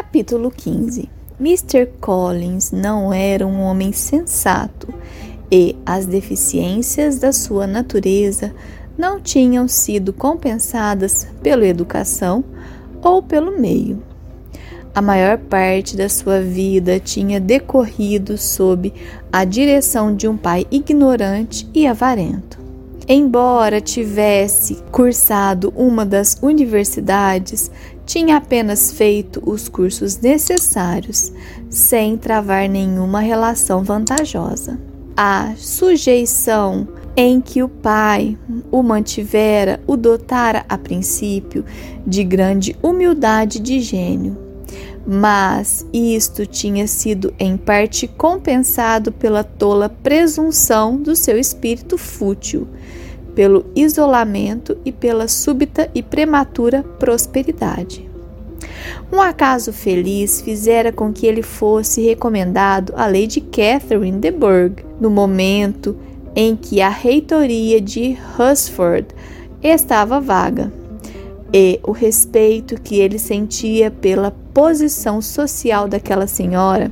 Capítulo 15 Mr. Collins não era um homem sensato e as deficiências da sua natureza não tinham sido compensadas pela educação ou pelo meio. A maior parte da sua vida tinha decorrido sob a direção de um pai ignorante e avarento. Embora tivesse cursado uma das universidades, tinha apenas feito os cursos necessários, sem travar nenhuma relação vantajosa. A sujeição em que o pai o mantivera o dotara a princípio de grande humildade de gênio. Mas isto tinha sido em parte compensado pela tola presunção do seu espírito fútil, pelo isolamento e pela súbita e prematura prosperidade. Um acaso feliz fizera com que ele fosse recomendado à Lady Catherine de Bourgh no momento em que a reitoria de Hunsford estava vaga, e o respeito que ele sentia pela posição social daquela senhora,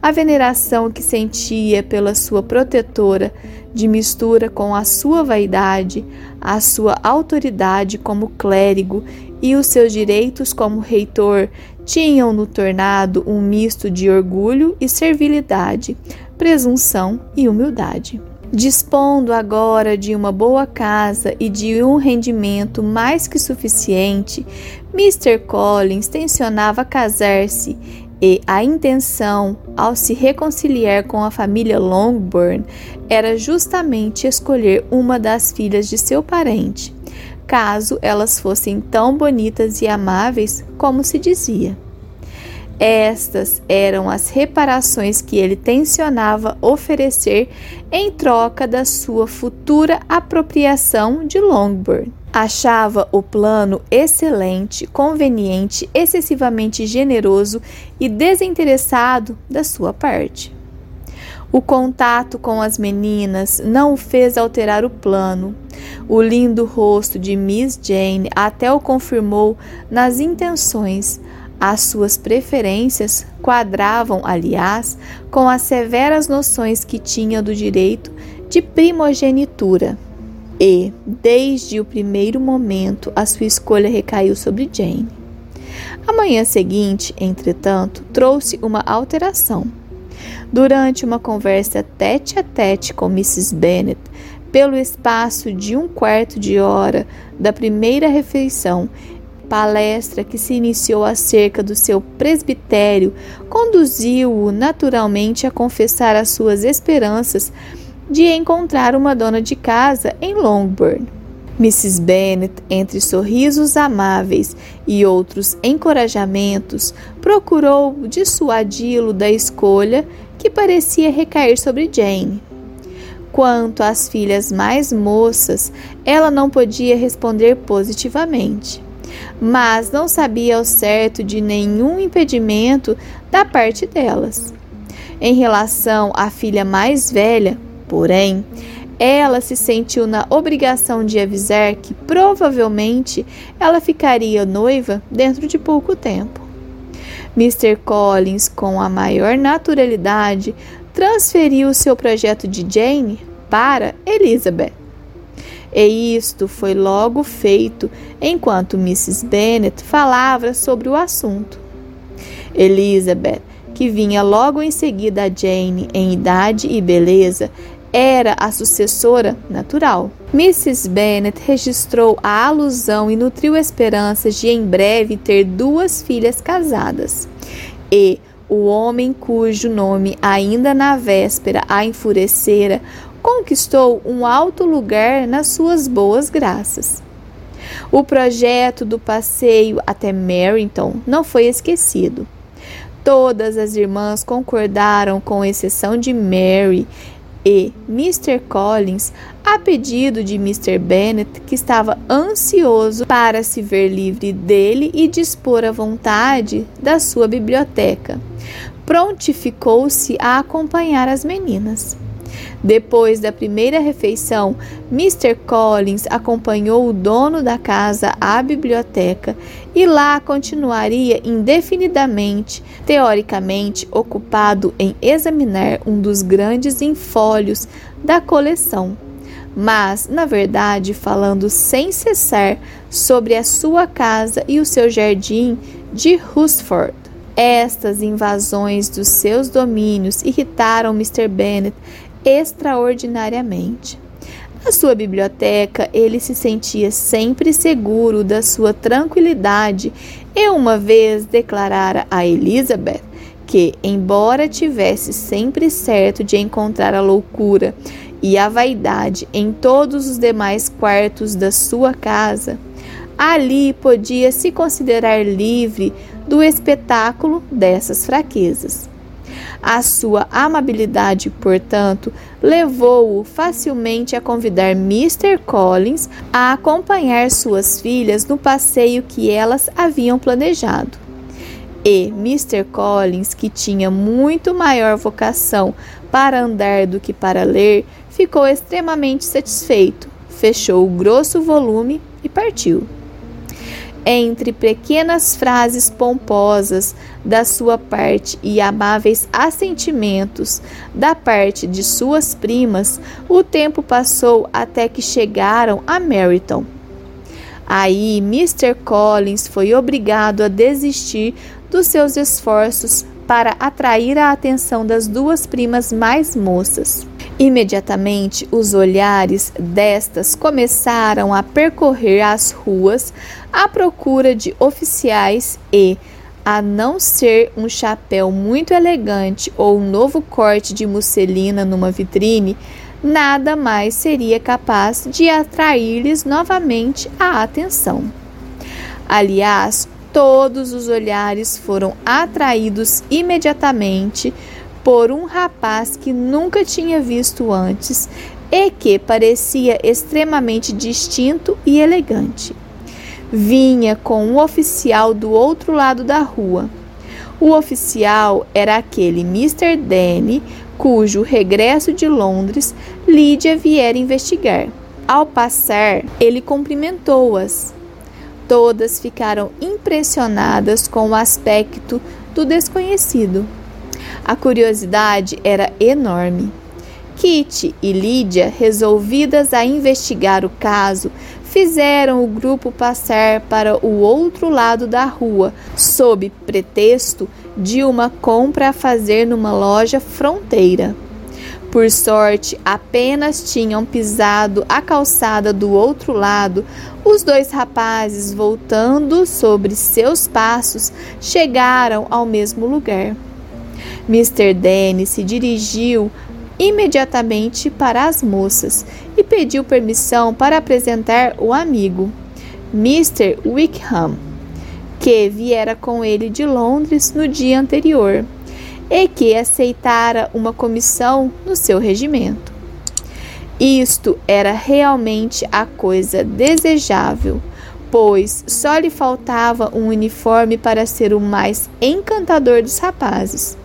a veneração que sentia pela sua protetora, de mistura com a sua vaidade, a sua autoridade como clérigo e os seus direitos como reitor, tinham-no tornado um misto de orgulho e servilidade, presunção e humildade. Dispondo agora de uma boa casa e de um rendimento mais que suficiente, Mr. Collins tensionava casar-se e a intenção, ao se reconciliar com a família Longbourn, era justamente escolher uma das filhas de seu parente, caso elas fossem tão bonitas e amáveis como se dizia. Estas eram as reparações que ele tensionava oferecer em troca da sua futura apropriação de Longbourn. Achava o plano excelente, conveniente, excessivamente generoso e desinteressado da sua parte. O contato com as meninas não o fez alterar o plano. O lindo rosto de Miss Jane até o confirmou nas intenções, as suas preferências quadravam, aliás, com as severas noções que tinha do direito de primogenitura. E, desde o primeiro momento, a sua escolha recaiu sobre Jane. A manhã seguinte, entretanto, trouxe uma alteração. Durante uma conversa tete a tete com Mrs. Bennet, pelo espaço de um quarto de hora da primeira refeição, palestra que se iniciou acerca do seu presbitério conduziu-o naturalmente a confessar as suas esperanças de encontrar uma dona de casa em Longbourn. Mrs. Bennet, entre sorrisos amáveis e outros encorajamentos, procurou dissuadi-lo da escolha que parecia recair sobre Jane. Quanto às filhas mais moças, ela não podia responder positivamente mas não sabia ao certo de nenhum impedimento da parte delas. Em relação à filha mais velha, porém, ela se sentiu na obrigação de avisar que provavelmente ela ficaria noiva dentro de pouco tempo. Mr. Collins, com a maior naturalidade, transferiu seu projeto de Jane para Elizabeth. E isto foi logo feito enquanto Mrs. Bennet falava sobre o assunto. Elizabeth, que vinha logo em seguida a Jane em idade e beleza, era a sucessora natural. Mrs. Bennet registrou a alusão e nutriu esperanças de em breve ter duas filhas casadas. E o homem cujo nome ainda na véspera a enfurecera conquistou um alto lugar nas suas boas graças. O projeto do passeio até Merrington não foi esquecido. Todas as irmãs concordaram, com exceção de Mary e Mr. Collins, a pedido de Mr. Bennet, que estava ansioso para se ver livre dele e dispor à vontade da sua biblioteca. Prontificou-se a acompanhar as meninas. Depois da primeira refeição, Mr. Collins acompanhou o dono da casa à biblioteca e lá continuaria indefinidamente, teoricamente ocupado em examinar um dos grandes infólios da coleção. Mas, na verdade, falando sem cessar sobre a sua casa e o seu jardim de Husford. Estas invasões dos seus domínios irritaram Mr. Bennet extraordinariamente. Na sua biblioteca, ele se sentia sempre seguro da sua tranquilidade e uma vez declarara a Elizabeth que, embora tivesse sempre certo de encontrar a loucura e a vaidade em todos os demais quartos da sua casa, ali podia se considerar livre do espetáculo dessas fraquezas. A sua amabilidade, portanto, levou-o facilmente a convidar Mr. Collins a acompanhar suas filhas no passeio que elas haviam planejado. E Mr. Collins, que tinha muito maior vocação para andar do que para ler, ficou extremamente satisfeito, fechou o grosso volume e partiu entre pequenas frases pomposas da sua parte e amáveis assentimentos da parte de suas primas, o tempo passou até que chegaram a Meryton. Aí Mr. Collins foi obrigado a desistir dos seus esforços para atrair a atenção das duas primas mais moças. Imediatamente, os olhares destas começaram a percorrer as ruas à procura de oficiais e, a não ser um chapéu muito elegante ou um novo corte de musselina numa vitrine, nada mais seria capaz de atrair-lhes novamente a atenção. Aliás, todos os olhares foram atraídos imediatamente por um rapaz que nunca tinha visto antes e que parecia extremamente distinto e elegante. Vinha com um oficial do outro lado da rua. O oficial era aquele Mr. Danny, cujo regresso de Londres Lídia viera investigar. Ao passar, ele cumprimentou-as. Todas ficaram impressionadas com o aspecto do desconhecido. A curiosidade era enorme. Kitty e Lídia, resolvidas a investigar o caso, fizeram o grupo passar para o outro lado da rua, sob pretexto de uma compra a fazer numa loja fronteira. Por sorte, apenas tinham pisado a calçada do outro lado, os dois rapazes, voltando sobre seus passos, chegaram ao mesmo lugar. Mr. Dennis se dirigiu imediatamente para as moças e pediu permissão para apresentar o amigo, Mr. Wickham, que viera com ele de Londres no dia anterior e que aceitara uma comissão no seu regimento. Isto era realmente a coisa desejável, pois só lhe faltava um uniforme para ser o mais encantador dos rapazes.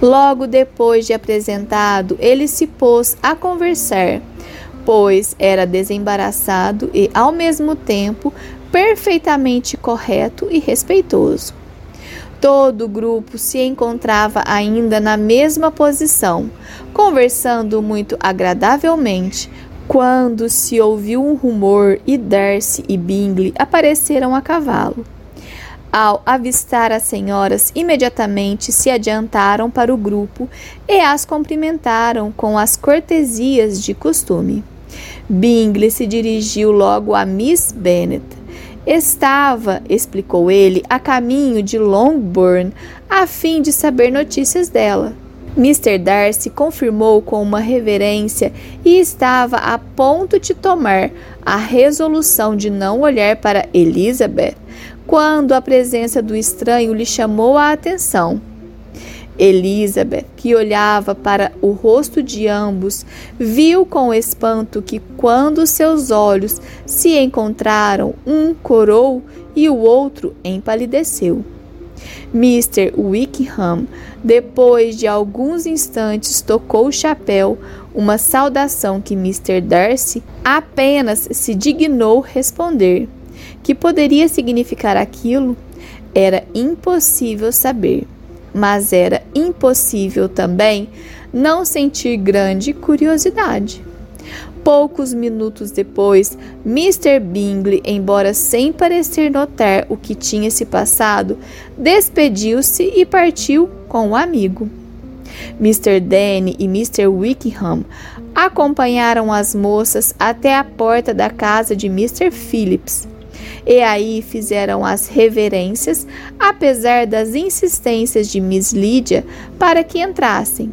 Logo depois de apresentado, ele se pôs a conversar, pois era desembaraçado e, ao mesmo tempo, perfeitamente correto e respeitoso. Todo o grupo se encontrava ainda na mesma posição, conversando muito agradavelmente, quando se ouviu um rumor e Darcy e Bingley apareceram a cavalo. Ao avistar as senhoras, imediatamente se adiantaram para o grupo e as cumprimentaram com as cortesias de costume. Bingley se dirigiu logo a Miss Bennet. Estava, explicou ele, a caminho de Longbourn a fim de saber notícias dela. Mr. Darcy confirmou com uma reverência e estava a ponto de tomar a resolução de não olhar para Elizabeth quando a presença do estranho lhe chamou a atenção. Elizabeth, que olhava para o rosto de ambos, viu com espanto que, quando seus olhos se encontraram, um corou e o outro empalideceu. Mr. Wickham, depois de alguns instantes, tocou o chapéu, uma saudação que Mr. Darcy apenas se dignou responder. Que poderia significar aquilo? Era impossível saber, mas era impossível também não sentir grande curiosidade. Poucos minutos depois, Mr. Bingley, embora sem parecer notar o que tinha se passado, despediu-se e partiu com o amigo. Mr. Danny e Mr. Wickham acompanharam as moças até a porta da casa de Mr. Phillips. E aí fizeram as reverências, apesar das insistências de Miss Lydia para que entrassem.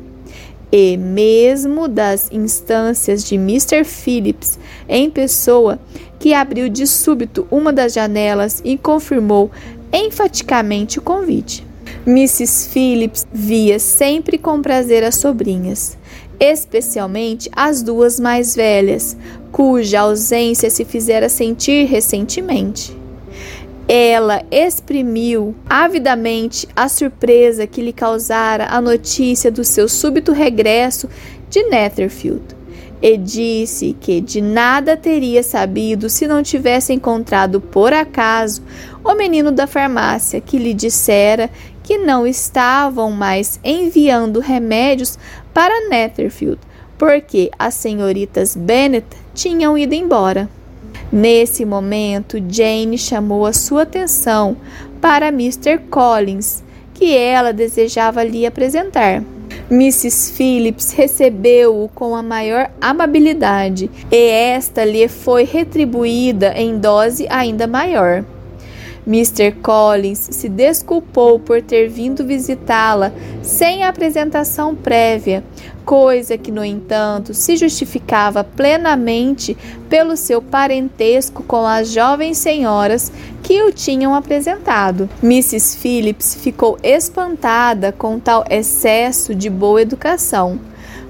E mesmo das instâncias de Mr. Phillips em pessoa, que abriu de súbito uma das janelas e confirmou enfaticamente o convite. Mrs. Phillips via sempre com prazer as sobrinhas, especialmente as duas mais velhas, cuja ausência se fizera sentir recentemente. Ela exprimiu avidamente a surpresa que lhe causara a notícia do seu súbito regresso de Netherfield e disse que de nada teria sabido se não tivesse encontrado por acaso o menino da farmácia que lhe dissera que não estavam mais enviando remédios para Netherfield, porque as senhoritas Bennet tinham ido embora. Nesse momento, Jane chamou a sua atenção para Mr. Collins, que ela desejava lhe apresentar. Mrs. Phillips recebeu-o com a maior amabilidade e esta lhe foi retribuída em dose ainda maior. Mr. Collins se desculpou por ter vindo visitá-la sem apresentação prévia, coisa que, no entanto, se justificava plenamente pelo seu parentesco com as jovens senhoras que o tinham apresentado. Mrs. Phillips ficou espantada com tal excesso de boa educação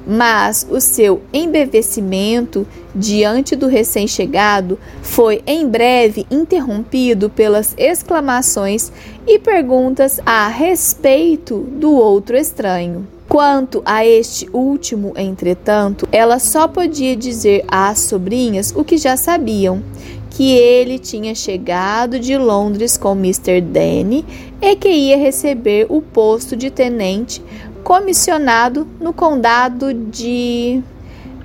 mas o seu embevecimento diante do recém-chegado foi em breve interrompido pelas exclamações e perguntas a respeito do outro estranho. Quanto a este último, entretanto, ela só podia dizer às sobrinhas o que já sabiam, que ele tinha chegado de Londres com Mr. Danny e que ia receber o posto de tenente comissionado no condado de.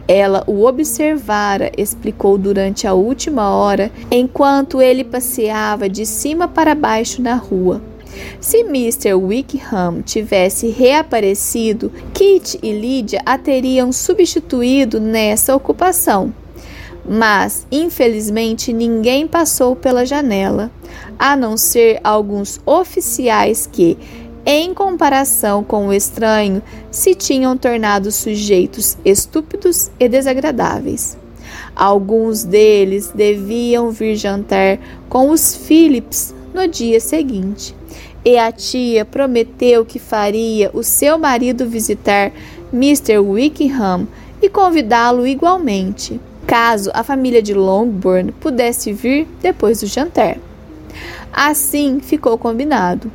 Ela o observara, explicou durante a última hora, enquanto ele passeava de cima para baixo na rua. Se Mr. Wickham tivesse reaparecido, Kit e Lydia a teriam substituído nessa ocupação. Mas, infelizmente, ninguém passou pela janela, a não ser alguns oficiais que, em comparação com o estranho, se tinham tornado sujeitos estúpidos e desagradáveis. Alguns deles deviam vir jantar com os Phillips no dia seguinte, e a tia prometeu que faria o seu marido visitar Mr. Wickham e convidá-lo igualmente, caso a família de Longbourn pudesse vir depois do jantar. Assim ficou combinado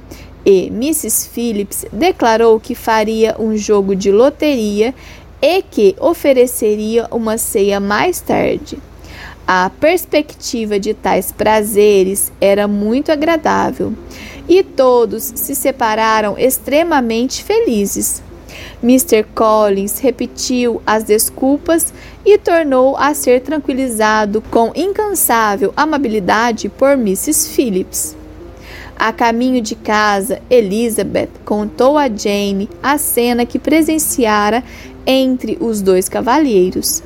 e Mrs. Phillips declarou que faria um jogo de loteria e que ofereceria uma ceia mais tarde. A perspectiva de tais prazeres era muito agradável e todos se separaram extremamente felizes. Mr. Collins repetiu as desculpas e tornou a ser tranquilizado com incansável amabilidade por Mrs. Phillips. A caminho de casa, Elizabeth contou a Jane a cena que presenciara entre os dois cavalheiros.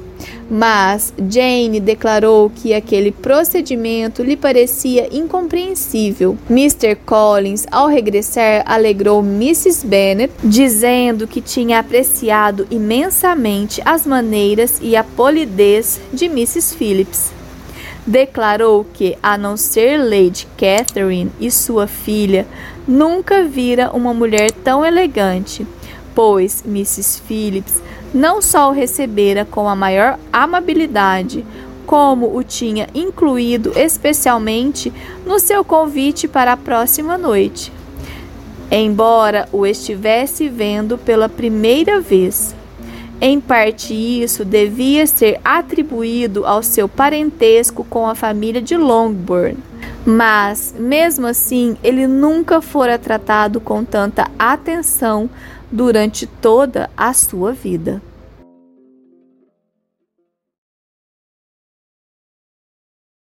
Mas Jane declarou que aquele procedimento lhe parecia incompreensível. Mr. Collins, ao regressar, alegrou Mrs. Bennet, dizendo que tinha apreciado imensamente as maneiras e a polidez de Mrs. Phillips declarou que, a não ser Lady Catherine e sua filha, nunca vira uma mulher tão elegante, pois Mrs. Phillips não só o recebera com a maior amabilidade, como o tinha incluído especialmente no seu convite para a próxima noite. Embora o estivesse vendo pela primeira vez, Em parte, isso devia ser atribuído ao seu parentesco com a família de Longbourn. Mas, mesmo assim, ele nunca fora tratado com tanta atenção durante toda a sua vida.